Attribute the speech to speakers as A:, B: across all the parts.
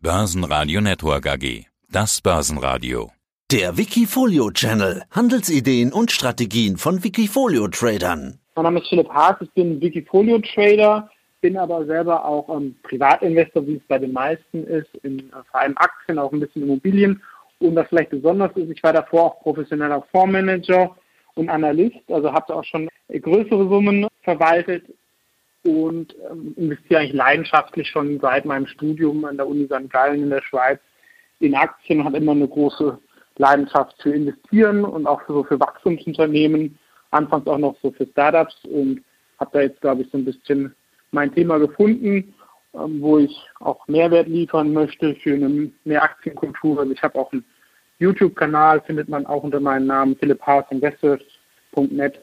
A: Börsenradio Network AG. Das Börsenradio.
B: Der Wikifolio Channel. Handelsideen und Strategien von Wikifolio Tradern.
C: Mein Name ist Philipp Haas, ich bin Wikifolio Trader, bin aber selber auch ähm, Privatinvestor, wie es bei den meisten ist, in äh, vor allem Aktien, auch ein bisschen Immobilien. Und was vielleicht besonders ist, ich war davor auch professioneller Fondsmanager und Analyst, also habe auch schon größere Summen verwaltet und ähm, investiere eigentlich leidenschaftlich schon seit meinem Studium an der Uni St. Gallen in der Schweiz in Aktien, habe immer eine große Leidenschaft für Investieren und auch für, so für Wachstumsunternehmen, anfangs auch noch so für Startups und habe da jetzt, glaube ich, so ein bisschen mein Thema gefunden, ähm, wo ich auch Mehrwert liefern möchte für eine mehr Aktienkultur. Also ich habe auch einen YouTube-Kanal, findet man auch unter meinem Namen Philipp Haas Investors.net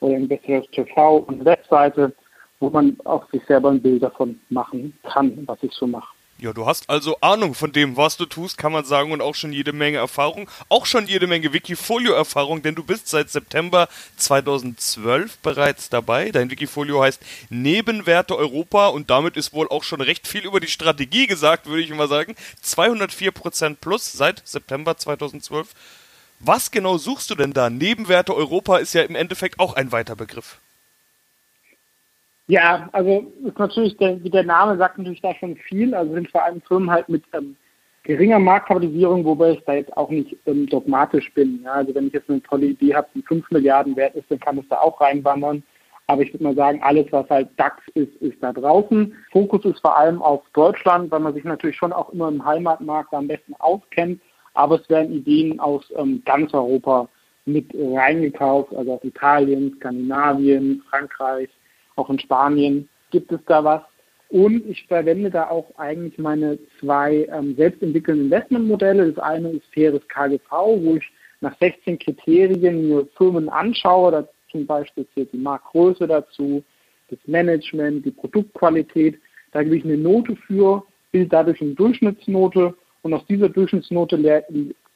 C: oder Investors TV und eine Webseite wo man auch sich selber ein Bild davon machen kann, was ich so mache.
D: Ja, du hast also Ahnung von dem, was du tust, kann man sagen, und auch schon jede Menge Erfahrung, auch schon jede Menge Wikifolio-Erfahrung, denn du bist seit September 2012 bereits dabei. Dein Wikifolio heißt Nebenwerte Europa und damit ist wohl auch schon recht viel über die Strategie gesagt, würde ich mal sagen. 204% plus seit September 2012. Was genau suchst du denn da? Nebenwerte Europa ist ja im Endeffekt auch ein weiter Begriff.
C: Ja, also ist natürlich der, der Name sagt natürlich da schon viel. Also sind vor allem Firmen halt mit ähm, geringer Marktkapitalisierung, wobei ich da jetzt auch nicht ähm, dogmatisch bin. Ja, also wenn ich jetzt eine tolle Idee habe, die 5 Milliarden wert ist, dann kann es da auch reinwandern. Aber ich würde mal sagen, alles, was halt DAX ist, ist da draußen. Fokus ist vor allem auf Deutschland, weil man sich natürlich schon auch immer im Heimatmarkt am besten auskennt. Aber es werden Ideen aus ähm, ganz Europa mit reingekauft, also aus Italien, Skandinavien, Frankreich, auch in Spanien gibt es da was. Und ich verwende da auch eigentlich meine zwei ähm, selbstentwickelnden Investmentmodelle. Das eine ist faires KGV, wo ich nach 16 Kriterien mir Firmen anschaue. Da zum Beispiel zählt die Marktgröße dazu, das Management, die Produktqualität. Da gebe ich eine Note für, bilde dadurch eine Durchschnittsnote und aus dieser Durchschnittsnote le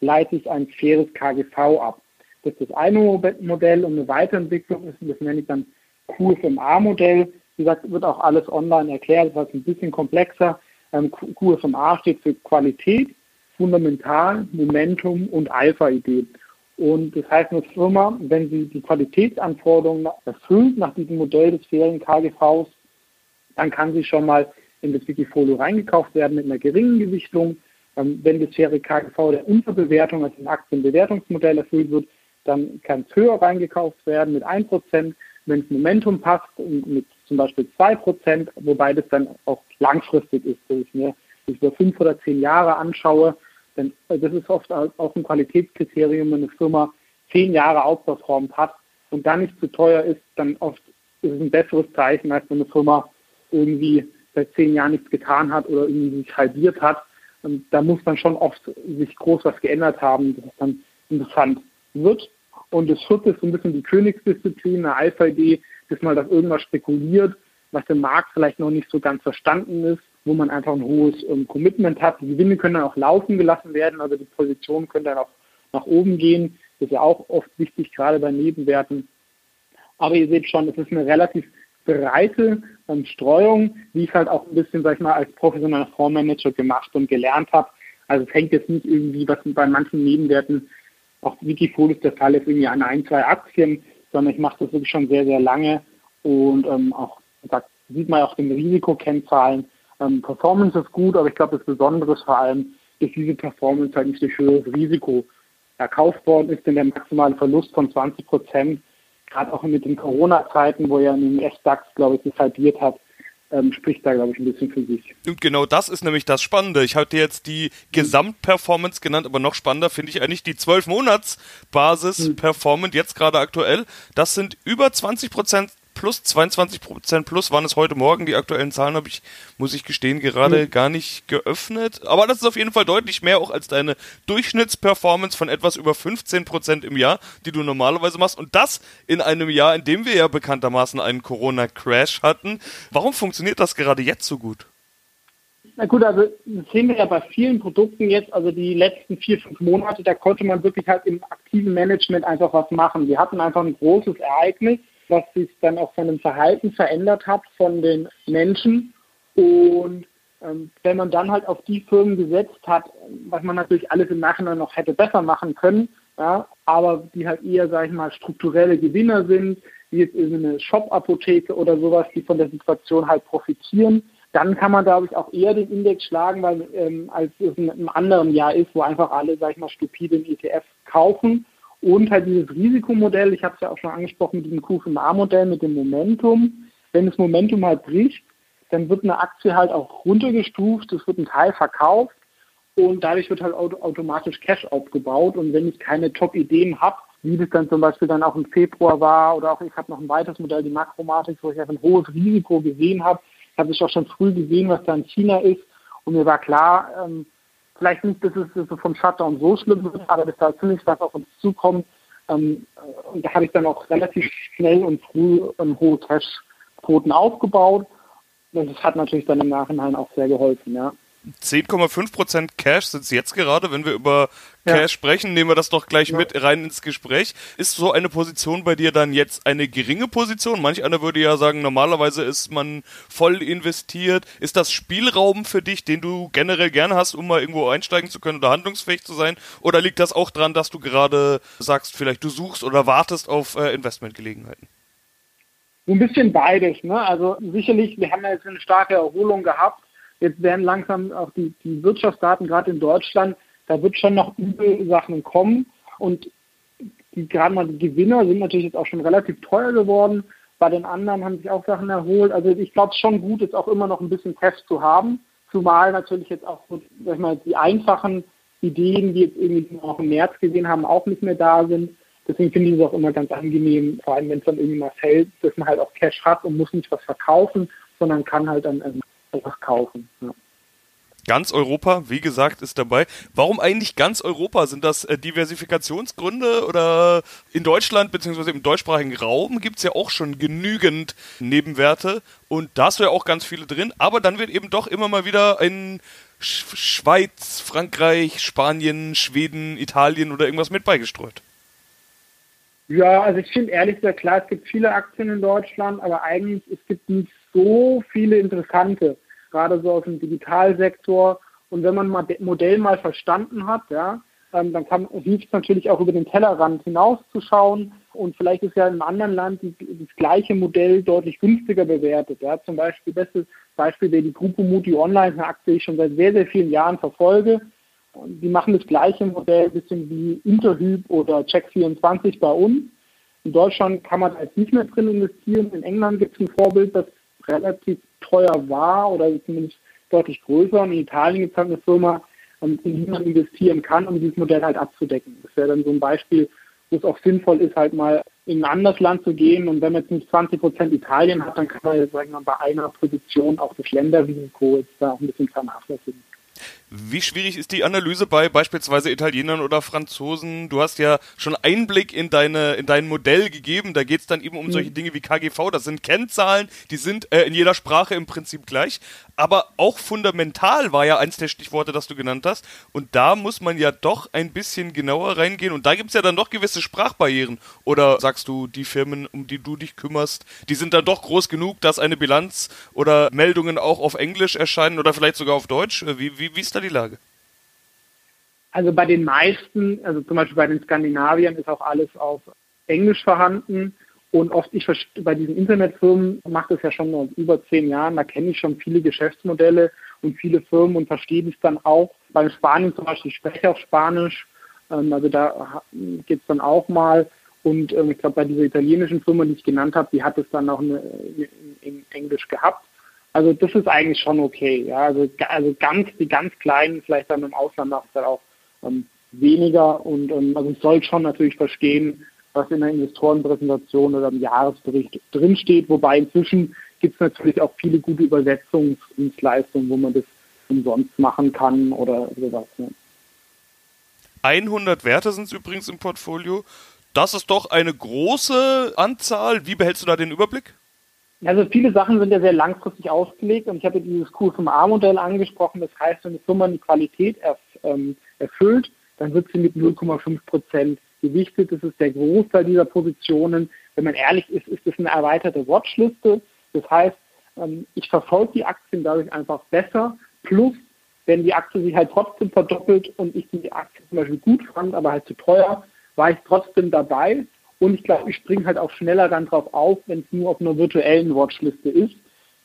C: leite ich ein faires KGV ab. Das ist das eine Modell und eine Weiterentwicklung ist, das nenne ich dann QFMA-Modell. Wie gesagt, wird auch alles online erklärt, das ist ein bisschen komplexer. Ähm, QFMA steht für Qualität, Fundamental, Momentum und Alpha-Idee. Und das heißt, eine Firma, wenn sie die Qualitätsanforderungen erfüllt nach diesem Modell des fairen KGVs, dann kann sie schon mal in das Wikifolio reingekauft werden mit einer geringen Gewichtung. Ähm, wenn das faire KGV der Unterbewertung, also ein Aktienbewertungsmodell erfüllt wird, dann kann es höher reingekauft werden mit 1% wenn das Momentum passt, mit zum Beispiel 2%, wobei das dann auch langfristig ist, wenn ich mir das über fünf oder zehn Jahre anschaue, denn äh, das ist oft auch ein Qualitätskriterium, wenn eine Firma zehn Jahre outperformt hat und dann nicht zu teuer ist, dann oft ist es ein besseres Zeichen, als wenn eine Firma irgendwie seit zehn Jahren nichts getan hat oder irgendwie sich halbiert hat. Und da muss dann schon oft sich groß was geändert haben, dass es dann interessant wird. Und das vierte ist so ein bisschen die Königsdisziplin, eine Alpha-Idee, dass man auf irgendwas spekuliert, was im Markt vielleicht noch nicht so ganz verstanden ist, wo man einfach ein hohes ähm, Commitment hat. Die Gewinne können dann auch laufen gelassen werden, also die Position könnte dann auch nach oben gehen. Das ist ja auch oft wichtig, gerade bei Nebenwerten. Aber ihr seht schon, es ist eine relativ breite ähm, Streuung, wie ich halt auch ein bisschen, sag ich mal, als professioneller Fondsmanager gemacht und gelernt habe. Also es hängt jetzt nicht irgendwie, was bei manchen Nebenwerten auch Wikifolio ist der Fall ist irgendwie an ein, zwei Aktien, sondern ich mache das wirklich schon sehr, sehr lange und ähm, auch da sieht man auch den Risikokennzahlen. Ähm, Performance ist gut, aber ich glaube, das Besondere ist vor allem, dass diese Performance halt nicht durch höheres Risiko erkauft worden ist, denn der maximale Verlust von 20 Prozent, gerade auch mit den Corona-Zeiten, wo ja in den S-DAX, glaube ich, sich halbiert hat, ähm, spricht da, glaube ich, ein bisschen für sich.
D: Und genau das ist nämlich das Spannende. Ich hatte jetzt die Gesamtperformance genannt, aber noch spannender finde ich eigentlich die 12-Monats-Basis-Performance, jetzt gerade aktuell. Das sind über 20 Prozent plus, 22 Prozent plus waren es heute Morgen. Die aktuellen Zahlen habe ich, muss ich gestehen, gerade mhm. gar nicht geöffnet. Aber das ist auf jeden Fall deutlich mehr auch als deine Durchschnittsperformance von etwas über 15 Prozent im Jahr, die du normalerweise machst. Und das in einem Jahr, in dem wir ja bekanntermaßen einen Corona-Crash hatten. Warum funktioniert das gerade jetzt so gut?
C: Na gut, also das sehen wir ja bei vielen Produkten jetzt, also die letzten vier, fünf Monate, da konnte man wirklich halt im aktiven Management einfach was machen. Wir hatten einfach ein großes Ereignis, was sich dann auch von dem Verhalten verändert hat von den Menschen. Und Ähm, wenn man dann halt auf die Firmen gesetzt hat, was man natürlich alles im Nachhinein noch hätte besser machen können, ja, aber die halt eher, sage ich mal, strukturelle Gewinner sind, wie jetzt irgendeine Shop-Apotheke oder sowas, die von der Situation halt profitieren, dann kann man, glaube ich, auch eher den Index schlagen, weil ähm, als es in einem anderen Jahr ist, wo einfach alle, sag ich mal, stupide ETF kaufen. Und halt dieses Risikomodell, ich habe es ja auch schon angesprochen mit diesem Q5A-Modell, mit dem Momentum. Wenn das Momentum halt bricht, dann wird eine Aktie halt auch runtergestuft, es wird ein Teil verkauft und dadurch wird halt automatisch Cash aufgebaut. Und wenn ich keine Top-Ideen habe, wie das dann zum Beispiel dann auch im Februar war oder auch ich habe noch ein weiteres Modell, die Makromatik, wo ich einfach ein hohes Risiko gesehen habe, habe ich auch schon früh gesehen, was da in China ist. Und mir war klar, ähm, vielleicht nicht, dass es, vom Shutdown so schlimm wird, aber dass da ziemlich was auf uns zukommt. Ähm, und da habe ich dann auch relativ schnell und früh ähm, hohe Cash-Quoten aufgebaut. Und das hat natürlich dann im Nachhinein auch sehr geholfen, ja.
D: 10,5% Cash sind es jetzt gerade, wenn wir über Cash ja. sprechen, nehmen wir das doch gleich ja. mit rein ins Gespräch. Ist so eine Position bei dir dann jetzt eine geringe Position? Manch einer würde ja sagen, normalerweise ist man voll investiert. Ist das Spielraum für dich, den du generell gerne hast, um mal irgendwo einsteigen zu können oder handlungsfähig zu sein? Oder liegt das auch dran, dass du gerade sagst, vielleicht du suchst oder wartest auf äh, Investmentgelegenheiten?
C: So ein bisschen beides. Ne? Also sicherlich, wir haben ja jetzt eine starke Erholung gehabt Jetzt werden langsam auch die, die Wirtschaftsdaten, gerade in Deutschland, da wird schon noch übel Sachen kommen. Und die, gerade mal die Gewinner sind natürlich jetzt auch schon relativ teuer geworden. Bei den anderen haben sich auch Sachen erholt. Also ich glaube es schon gut, jetzt auch immer noch ein bisschen Cash zu haben. Zumal natürlich jetzt auch sag ich mal, die einfachen Ideen, die jetzt irgendwie auch im März gesehen haben, auch nicht mehr da sind. Deswegen finde ich es auch immer ganz angenehm, vor allem wenn es dann irgendwie mal fällt, dass man halt auch Cash hat und muss nicht was verkaufen, sondern kann halt dann ähm, einfach kaufen. Ja.
D: Ganz Europa, wie gesagt, ist dabei. Warum eigentlich ganz Europa? Sind das äh, Diversifikationsgründe oder in Deutschland bzw. im deutschsprachigen Raum gibt es ja auch schon genügend Nebenwerte und da hast du ja auch ganz viele drin, aber dann wird eben doch immer mal wieder ein Sch Schweiz, Frankreich, Spanien, Schweden, Italien oder irgendwas mit beigestreut.
C: Ja, also ich finde ehrlich gesagt klar, es gibt viele Aktien in Deutschland, aber eigentlich es gibt nicht so viele interessante gerade so aus dem Digitalsektor. Und wenn man mal Modell mal verstanden hat, ja, ähm, dann kann, hilft es natürlich auch über den Tellerrand hinauszuschauen. Und vielleicht ist ja in einem anderen Land das gleiche Modell deutlich günstiger bewertet. Ja. Zum Beispiel, bestes Beispiel wäre die Gruppe Muti Online, eine Aktie, die ich schon seit sehr, sehr vielen Jahren verfolge. Die machen das gleiche Modell, ein bisschen wie Interhyp oder Check24 bei uns. In Deutschland kann man da jetzt nicht mehr drin investieren. In England gibt es ein Vorbild, das relativ teuer war oder zumindest deutlich größer. Und in Italien gibt es halt eine Firma, in die man investieren kann, um dieses Modell halt abzudecken. Das wäre dann so ein Beispiel, wo es auch sinnvoll ist, halt mal in ein anderes Land zu gehen. Und wenn man jetzt nicht 20 Prozent Italien hat, dann kann man jetzt, sagen bei einer Position auch das Länderrisiko jetzt da auch ein bisschen vernachlässigen.
D: Wie schwierig ist die Analyse bei beispielsweise Italienern oder Franzosen? Du hast ja schon Einblick in deine in dein Modell gegeben. Da geht es dann eben um mhm. solche Dinge wie KGV. Das sind Kennzahlen, die sind äh, in jeder Sprache im Prinzip gleich aber auch fundamental war ja eins der Stichworte, das du genannt hast. Und da muss man ja doch ein bisschen genauer reingehen. Und da gibt es ja dann doch gewisse Sprachbarrieren. Oder sagst du, die Firmen, um die du dich kümmerst, die sind dann doch groß genug, dass eine Bilanz oder Meldungen auch auf Englisch erscheinen oder vielleicht sogar auf Deutsch? Wie, wie, wie ist da die Lage?
C: Also bei den meisten, also zum Beispiel bei den Skandinaviern ist auch alles auf Englisch vorhanden. Und oft, ich bei diesen Internetfirmen mache das ja schon über zehn Jahren, da kenne ich schon viele Geschäftsmodelle und viele Firmen und verstehe das dann auch. Bei Spanien zum Beispiel, ich spreche auch Spanisch, ähm, also da geht es dann auch mal. Und ähm, ich glaube, bei dieser italienischen Firma, die ich genannt habe, die hat es dann auch in Englisch gehabt. Also das ist eigentlich schon okay. Ja, also, also ganz die ganz kleinen, vielleicht dann im Ausland macht es dann auch ähm, weniger. Und ähm, also ich soll schon natürlich verstehen, was in der Investorenpräsentation oder im Jahresbericht drinsteht. Wobei inzwischen gibt es natürlich auch viele gute Übersetzungsdienstleistungen, wo man das umsonst machen kann oder sowas. Ne?
D: 100 Werte sind es übrigens im Portfolio. Das ist doch eine große Anzahl. Wie behältst du da den Überblick?
C: Also viele Sachen sind ja sehr langfristig ausgelegt und ich habe dieses Q5A-Modell angesprochen. Das heißt, wenn eine Firma die Qualität erf ähm, erfüllt, dann wird sie mit 0,5 Prozent gewichtet. Das ist der Großteil dieser Positionen. Wenn man ehrlich ist, ist das eine erweiterte Watchliste. Das heißt, ähm, ich verfolge die Aktien dadurch einfach besser, Plus, wenn die Aktie sich halt trotzdem verdoppelt und ich die Aktie zum Beispiel gut fand, aber halt zu teuer, war ich trotzdem dabei. Und ich glaube, ich springe halt auch schneller dann drauf auf, wenn es nur auf einer virtuellen Watchliste ist.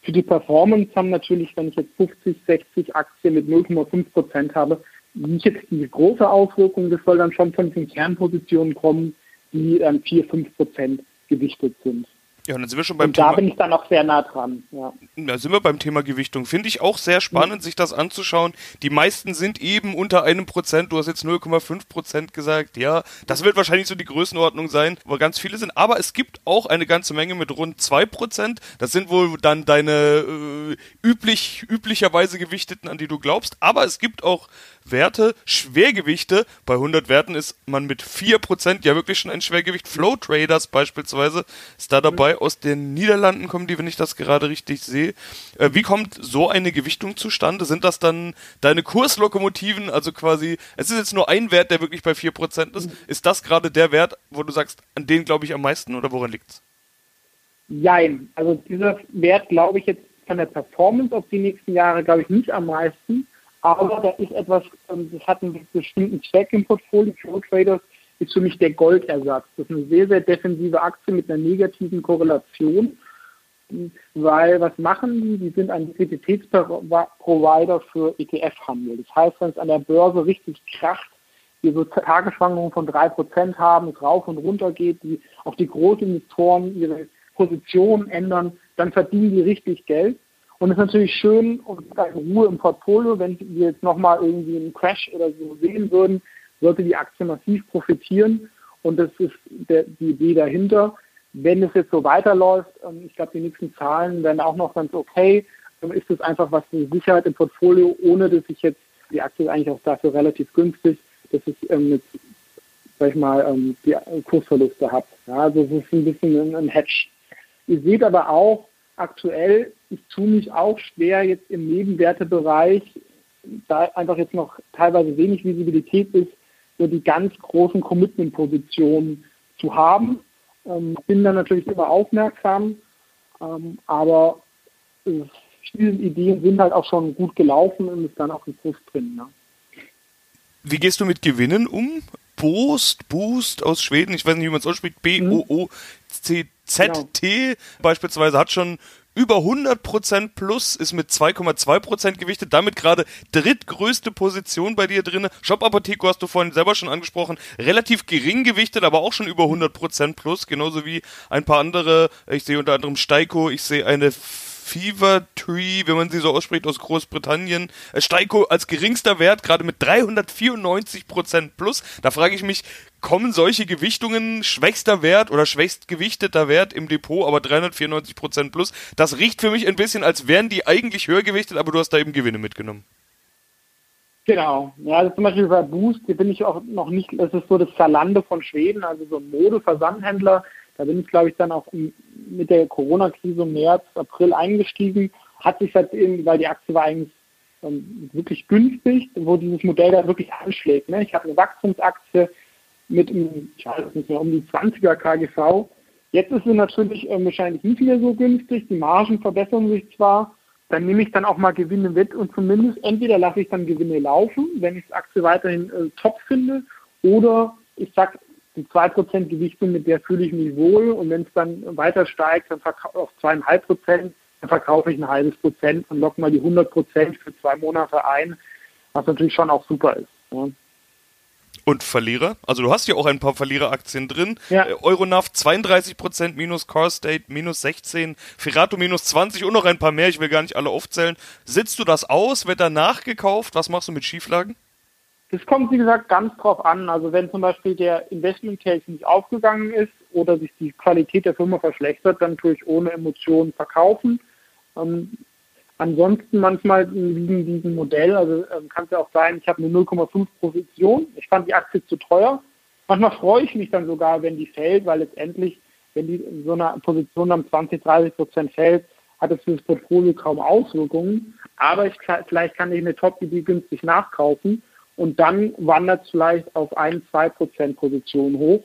C: Für die Performance haben natürlich, wenn ich jetzt 50, 60 Aktien mit 0,5 Prozent habe, nicht jetzt diese große Auswirkung. Das soll dann schon von den Kernpositionen kommen, die dann 4, 5 Prozent gewichtet sind.
D: Ja, und dann sind wir schon beim
C: und
D: Thema.
C: Da bin ich dann auch sehr nah dran. Ja.
D: Da sind wir beim Thema Gewichtung. Finde ich auch sehr spannend, mhm. sich das anzuschauen. Die meisten sind eben unter einem Prozent. Du hast jetzt 0,5 Prozent gesagt. Ja, das wird wahrscheinlich so die Größenordnung sein, wo ganz viele sind. Aber es gibt auch eine ganze Menge mit rund zwei Prozent. Das sind wohl dann deine äh, üblich, üblicherweise gewichteten, an die du glaubst. Aber es gibt auch Werte, Schwergewichte. Bei 100 Werten ist man mit 4% ja wirklich schon ein Schwergewicht. Flow Traders beispielsweise ist da dabei. Aus den Niederlanden kommen die, wenn ich das gerade richtig sehe. Äh, wie kommt so eine Gewichtung zustande? Sind das dann deine Kurslokomotiven? Also quasi, es ist jetzt nur ein Wert, der wirklich bei 4% ist. Ist das gerade der Wert, wo du sagst, an den glaube ich am meisten oder woran liegt's?
C: Jein. Also dieser Wert glaube ich jetzt von der Performance auf die nächsten Jahre, glaube ich, nicht am meisten aber da ist etwas, ähm, das hat einen bestimmten Zweck im Portfolio. Flow Traders ist für mich der Goldersatz. Das ist eine sehr, sehr defensive Aktie mit einer negativen Korrelation. Weil was machen die? Die sind ein Liquiditätsprovider für ETF-Handel. Das heißt, wenn es an der Börse richtig kracht, wir so Tagesschwankungen von 3% haben, es rauf und runter geht, die auch die Großinvestoren ihre Position ändern, dann verdienen die richtig Geld. Und es ist natürlich schön und Ruhe im Portfolio, wenn wir jetzt nochmal irgendwie einen Crash oder so sehen würden, sollte die Aktie massiv profitieren. Und das ist der, die Idee dahinter. Wenn es jetzt so weiterläuft, ähm, ich glaube, die nächsten Zahlen werden auch noch ganz okay, dann ist es einfach was für Sicherheit im Portfolio, ohne dass ich jetzt, die Aktie ist eigentlich auch dafür relativ günstig, dass ich ähm, jetzt, sag ich mal, ähm, die Kursverluste habe. Ja, also es ist ein bisschen ein, ein Hedge. Ihr seht aber auch, aktuell, ich tue mich auch schwer jetzt im Nebenwertebereich, da einfach jetzt noch teilweise wenig Visibilität ist, so die ganz großen Commitment-Positionen zu haben. Ähm, bin dann natürlich immer aufmerksam, ähm, aber äh, viele Ideen sind halt auch schon gut gelaufen und ist dann auch ein Kurs drin. Ne?
D: Wie gehst du mit Gewinnen um? Boost, Boost aus Schweden, ich weiß nicht, wie man es ausspricht, B-O-O-C-T genau. beispielsweise hat schon über 100% plus, ist mit 2,2% gewichtet, damit gerade drittgrößte Position bei dir drin. Shop Apotheko hast du vorhin selber schon angesprochen, relativ gering gewichtet, aber auch schon über 100% plus, genauso wie ein paar andere. Ich sehe unter anderem Steiko, ich sehe eine Fever Tree, wenn man sie so ausspricht, aus Großbritannien. Äh, Steiko als geringster Wert, gerade mit 394% plus. Da frage ich mich, kommen solche Gewichtungen, schwächster Wert oder schwächst gewichteter Wert im Depot, aber 394% plus, das riecht für mich ein bisschen, als wären die eigentlich höher gewichtet, aber du hast da eben Gewinne mitgenommen.
C: Genau. Ja, also zum Beispiel bei Boost, hier bin ich auch noch nicht, das ist so das Zalando von Schweden, also so ein Mode-Versandhändler. Da bin ich, glaube ich, dann auch mit der Corona-Krise im März, April eingestiegen. Hat sich seitdem, weil die Aktie war eigentlich ähm, wirklich günstig, wo dieses Modell da wirklich anschlägt. Ne? Ich habe eine Wachstumsaktie, mit, ich weiß nicht mehr, um die 20er KGV. Jetzt ist sie natürlich äh, wahrscheinlich nicht mehr so günstig. Die Margen verbessern sich zwar. Dann nehme ich dann auch mal Gewinne mit und zumindest entweder lasse ich dann Gewinne laufen, wenn ich die Aktie weiterhin äh, top finde, oder ich sage, die 2% Gewichtung, mit der fühle ich mich wohl und wenn es dann weiter steigt, dann auf 2,5%, dann verkaufe ich ein halbes Prozent und locke mal die 100% für zwei Monate ein, was natürlich schon auch super ist. Ja.
D: Und Verlierer? Also du hast ja auch ein paar Verliereraktien drin.
C: Ja.
D: Euronav 32% minus, Carstate minus 16, Ferato minus 20 und noch ein paar mehr, ich will gar nicht alle aufzählen. Sitzt du das aus? Wird danach gekauft? Was machst du mit Schieflagen?
C: Das kommt, wie gesagt, ganz drauf an. Also wenn zum Beispiel der Investment Case nicht aufgegangen ist oder sich die Qualität der Firma verschlechtert, dann tue ich ohne Emotionen verkaufen. Ähm, Ansonsten manchmal liegen diesem Modell, also ähm, kann es ja auch sein, ich habe eine 0,5 Position, ich fand die Aktie zu teuer. Manchmal freue ich mich dann sogar, wenn die fällt, weil letztendlich, wenn die so einer Position dann 20, 30 Prozent fällt, hat es für das Portfolio kaum Auswirkungen. Aber ich, vielleicht kann ich eine Top-Idee günstig nachkaufen und dann wandert es vielleicht auf 1, 2 Prozent Position hoch.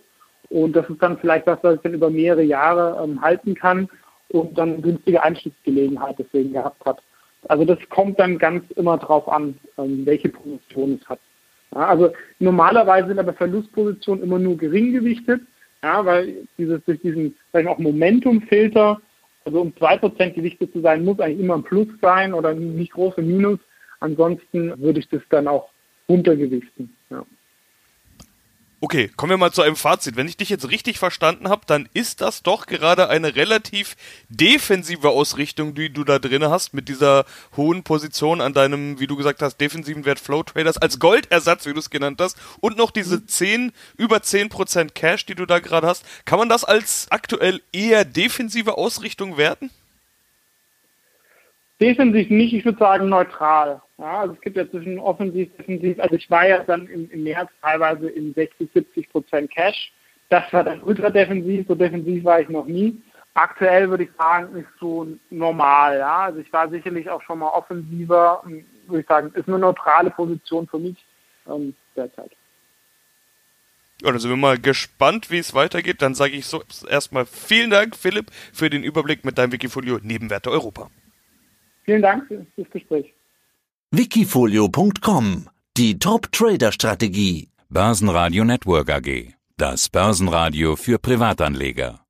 C: Und das ist dann vielleicht was, was ich dann über mehrere Jahre ähm, halten kann und dann günstige Einstiegsgelegenheit deswegen gehabt hat. Also das kommt dann ganz immer drauf an, ähm, welche Position es hat. Ja, also normalerweise sind aber Verlustpositionen immer nur gering gewichtet, ja, weil dieses durch diesen vielleicht auch Momentumfilter, also um 2% gewichtet zu sein, muss eigentlich immer ein Plus sein oder nicht große Minus. Ansonsten würde ich das dann auch runtergewichten. Ja.
D: Okay, kommen wir mal zu einem Fazit. Wenn ich dich jetzt richtig verstanden habe, dann ist das doch gerade eine relativ defensive Ausrichtung, die du da drin hast, mit dieser hohen Position an deinem, wie du gesagt hast, defensiven Wert Flow Traders als Goldersatz, wie du es genannt hast, und noch diese 10, über 10% Cash, die du da gerade hast. Kann man das als aktuell eher defensive Ausrichtung werten?
C: Defensiv nicht, ich würde sagen neutral. Ja, also es gibt ja zwischen offensiv, defensiv, also ich war ja dann im, im März teilweise in 60, 70 Prozent Cash. Das war dann ultra defensiv, so defensiv war ich noch nie. Aktuell würde ich sagen, ist so normal, ja. Also ich war sicherlich auch schon mal offensiver, würde ich sagen, ist eine neutrale Position für mich ähm, derzeit.
D: Ja, dann sind wir mal gespannt, wie es weitergeht. Dann sage ich so erstmal vielen Dank, Philipp, für den Überblick mit deinem Wikifolio Nebenwerte Europa.
C: Vielen Dank für das Gespräch.
B: Wikifolio.com Die Top-Trader-Strategie.
A: Börsenradio Network AG. Das Börsenradio für Privatanleger.